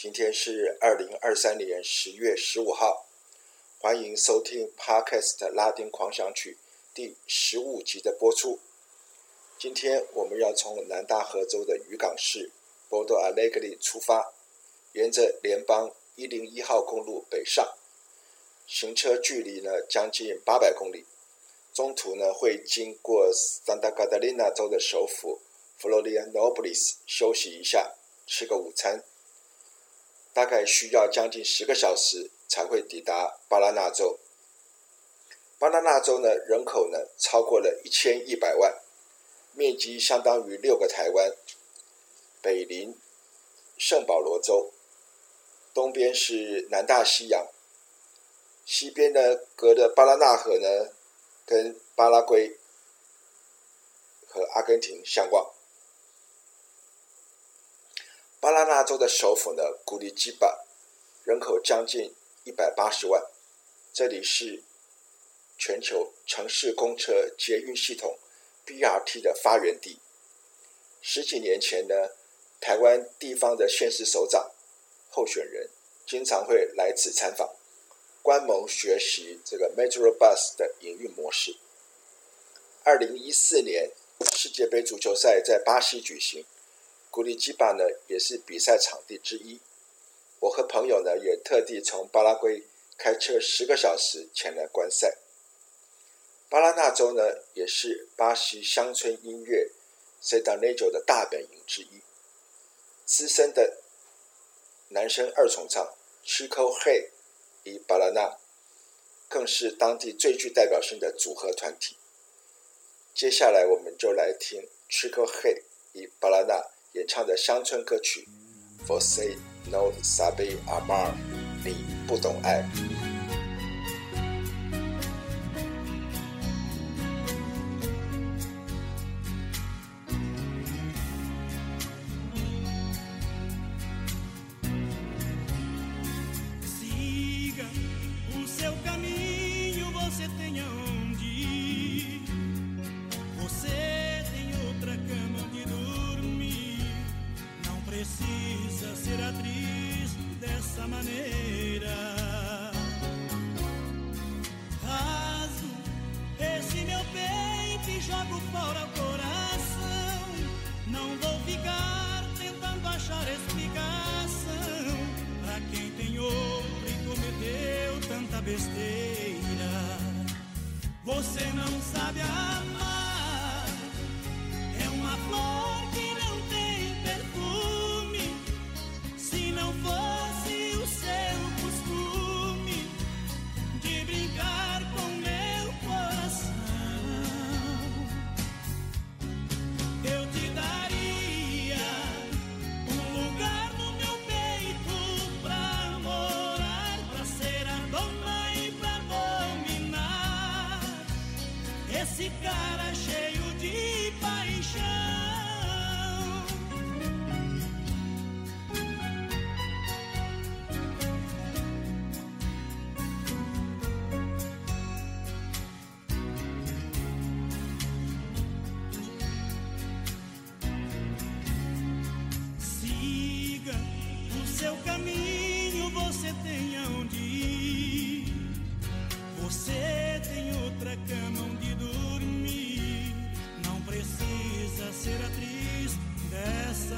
今天是二零二三年十月十五号，欢迎收听 Podcast 拉丁狂想曲第十五集的播出。今天我们要从南大河州的渔港市 Porto Alegre 出发，沿着联邦一零一号公路北上，行车距离呢将近八百公里，中途呢会经过 Santa Catarina 州的首府 Florianopolis 休息一下，吃个午餐，大概需要将近十个小时才会抵达巴拉那州。巴拉那州呢人口呢超过了一千一百万。面积相当于六个台湾，北临圣保罗州，东边是南大西洋，西边呢隔着巴拉那河呢，跟巴拉圭和阿根廷相望。巴拉那州的首府呢，古里基巴，人口将近一百八十万，这里是全球城市公车捷运系统。BRT 的发源地。十几年前呢，台湾地方的县市首长候选人经常会来此参访，观摩学习这个 Metrobus 的营运模式。二零一四年世界杯足球赛在巴西举行，古里基巴呢也是比赛场地之一。我和朋友呢也特地从巴拉圭开车十个小时前来观赛。巴拉那州呢，也是巴西乡村音乐 Sertanejo 的大本营之一。资深的男声二重唱 Chico Rei 与巴拉那，更是当地最具代表性的组合团体。接下来，我们就来听 Chico Rei 与巴拉那演唱的乡村歌曲《For Say No Sabi Amar》，你不懂爱。Você não sabe a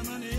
money.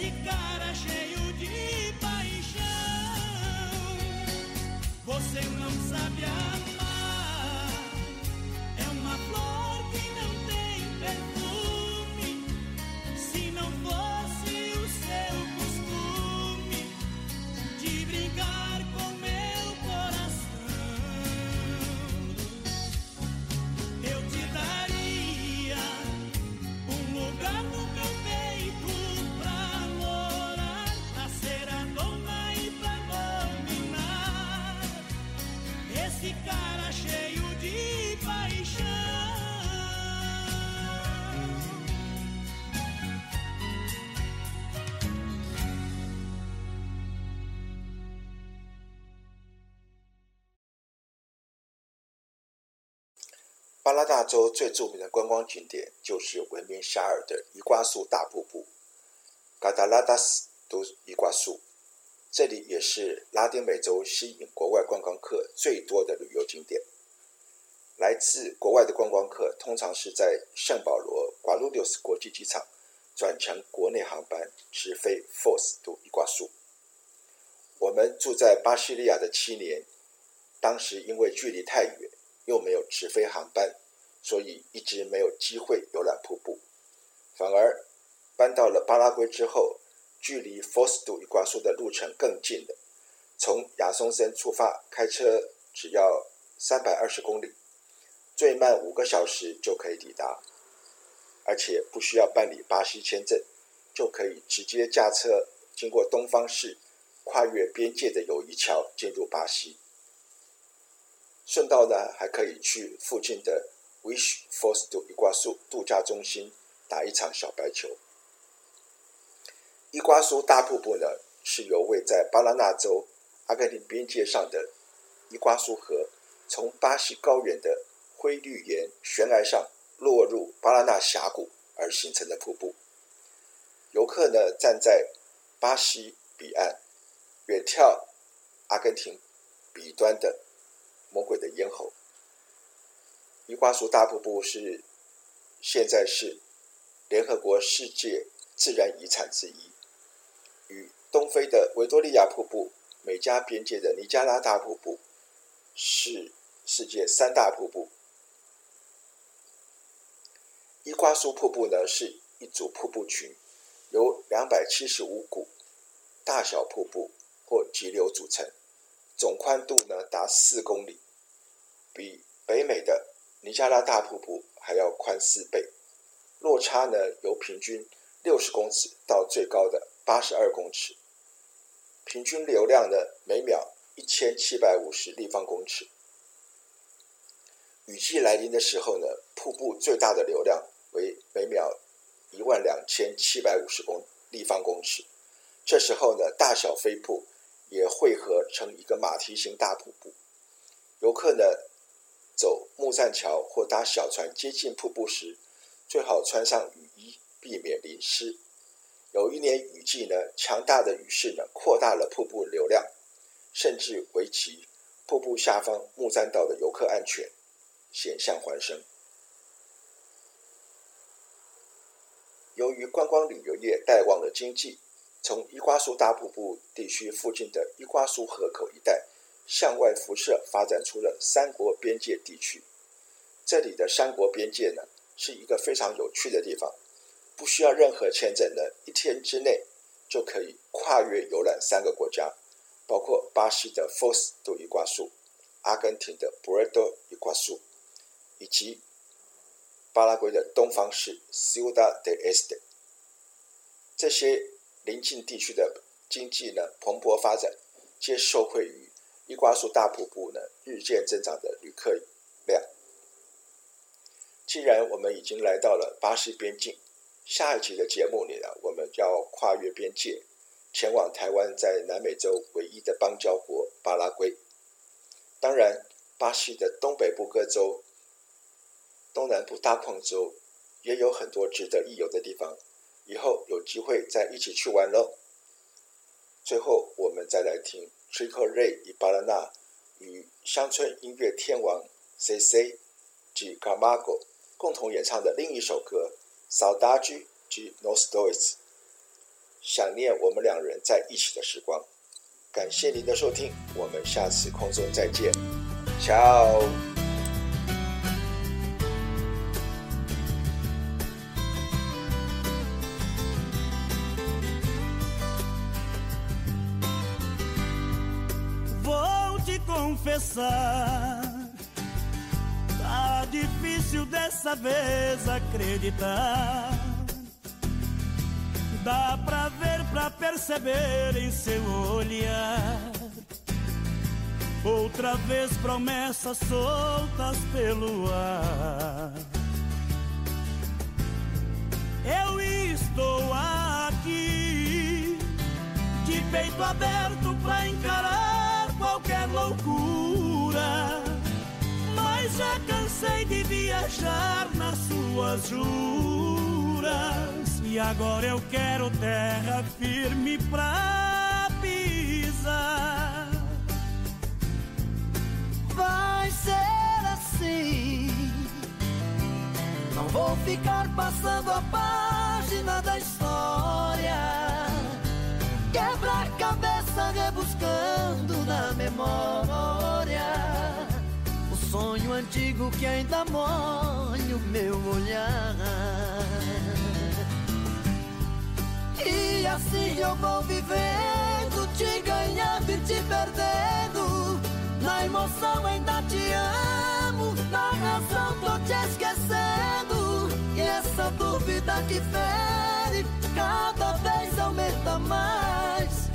esse cara cheio de paixão. Você não sabe amar. 巴拉大州最著名的观光景点就是闻名遐迩的伊瓜苏大瀑布 （Cataratas do Iguaçu）。这里也是拉丁美洲吸引国外观光客最多的旅游景点。来自国外的观光客通常是在圣保罗·瓜鲁迪斯国际机场转乘国内航班直飞 Foz do Iguaçu。我们住在巴西利亚的七年，当时因为距离太远，又没有直飞航班，所以一直没有机会游览瀑布。反而搬到了巴拉圭之后，距离 Foz do Iguaçu 的路程更近了。从亚松森出发，开车只要三百二十公里，最慢五个小时就可以抵达，而且不需要办理巴西签证，就可以直接驾车经过东方市，跨越边界的友谊桥进入巴西。顺道呢，还可以去附近的 Wish Foz do Iguaçu 度假中心打一场小白球。伊瓜苏大瀑布呢，是由位在巴拉那州阿根廷边界上的伊瓜苏河，从巴西高原的灰绿岩悬崖上落入巴拉那峡谷而形成的瀑布。游客呢，站在巴西彼岸，远眺阿根廷彼端的魔鬼的咽喉。伊瓜苏大瀑布是现在是联合国世界自然遗产之一。与东非的维多利亚瀑布、美加边界的尼加拉大瀑布是世界三大瀑布。伊瓜苏瀑布呢，是一组瀑布群，由两百七十五股大小瀑布或急流组成，总宽度呢达四公里，比北美的尼加拉大瀑布还要宽四倍，落差呢由平均六十公尺到最高的。八十二公尺，平均流量呢，每秒一千七百五十立方公尺。雨季来临的时候呢，瀑布最大的流量为每秒一万两千七百五十公立方公尺。这时候呢，大小飞瀑也汇合成一个马蹄形大瀑布。游客呢，走木栈桥或搭小船接近瀑布时，最好穿上雨衣，避免淋湿。有一年雨季呢，强大的雨势呢，扩大了瀑布流量，甚至危及瀑布下方木栈道的游客安全，险象环生。由于观光旅游业带旺了经济，从伊瓜苏大瀑布地区附近的伊瓜苏河口一带向外辐射，发展出了三国边界地区。这里的三国边界呢，是一个非常有趣的地方。不需要任何签证的，一天之内就可以跨越游览三个国家，包括巴西的 FOSDO 伊瓜苏、阿根廷的 Puerto Iguaçu，以及巴拉圭的东方市 Ciudad de Este。这些邻近地区的经济呢蓬勃发展，皆受惠于伊瓜苏大瀑布呢日渐增长的旅客量。既然我们已经来到了巴西边境。下一集的节目里呢，我们要跨越边界，前往台湾在南美洲唯一的邦交国巴拉圭。当然，巴西的东北部各州、东南部大矿州也有很多值得一游的地方。以后有机会再一起去玩喽。最后，我们再来听 Chico Rey y Paraná 与乡村音乐天王 CC 及 Gamago 共同演唱的另一首歌。Saudade de nós dois，想念我们两人在一起的时光。感谢您的收听，我们下次空中再见，Ciao。Difícil dessa vez acreditar. Dá pra ver, pra perceber em seu olhar. Outra vez promessas soltas pelo ar. Eu estou aqui, de peito aberto pra encarar qualquer loucura. Já cansei de viajar nas suas juras e agora eu quero terra firme pra pisar. Vai ser assim. Não vou ficar passando a página da história. Quebra a cabeça rebuscando na memória sonho antigo que ainda molha o meu olhar. E assim eu vou vivendo, te ganhando e te perdendo. Na emoção ainda te amo, na razão tô te esquecendo. E essa dúvida que fere, cada vez aumenta mais.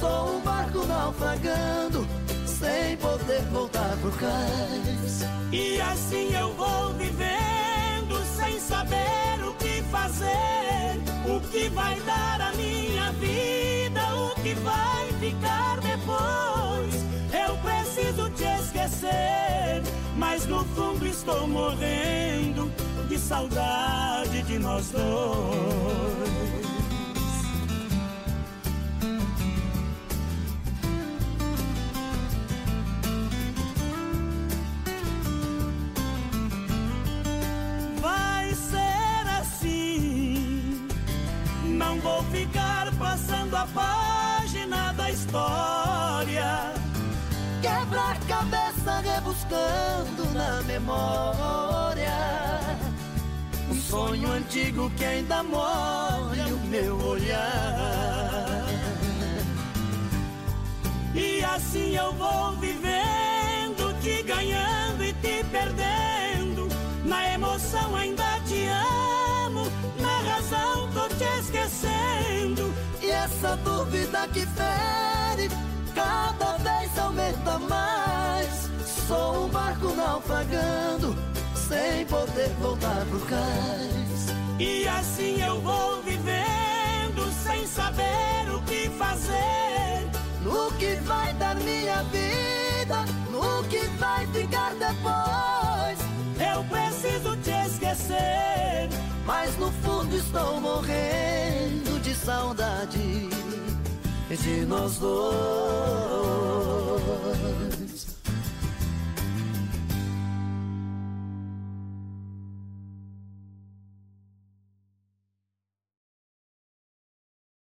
Sou um barco naufragando sem poder voltar pro cais. E assim eu vou vivendo sem saber o que fazer, o que vai dar a minha vida, o que vai ficar depois. Eu preciso te esquecer, mas no fundo estou morrendo de saudade de nós dois. Passando a página da história. Quebra a cabeça rebuscando na memória. Um sonho antigo que ainda molha o meu olhar. E assim eu vou vivendo, te ganhando e te essa dúvida que fere cada vez aumenta mais. Sou um barco naufragando sem poder voltar pro cais. E assim eu vou vivendo sem saber o que fazer. No que vai dar minha vida, no que vai ficar depois. Eu preciso te esquecer, mas no fundo estou morrendo de saudade динозавр.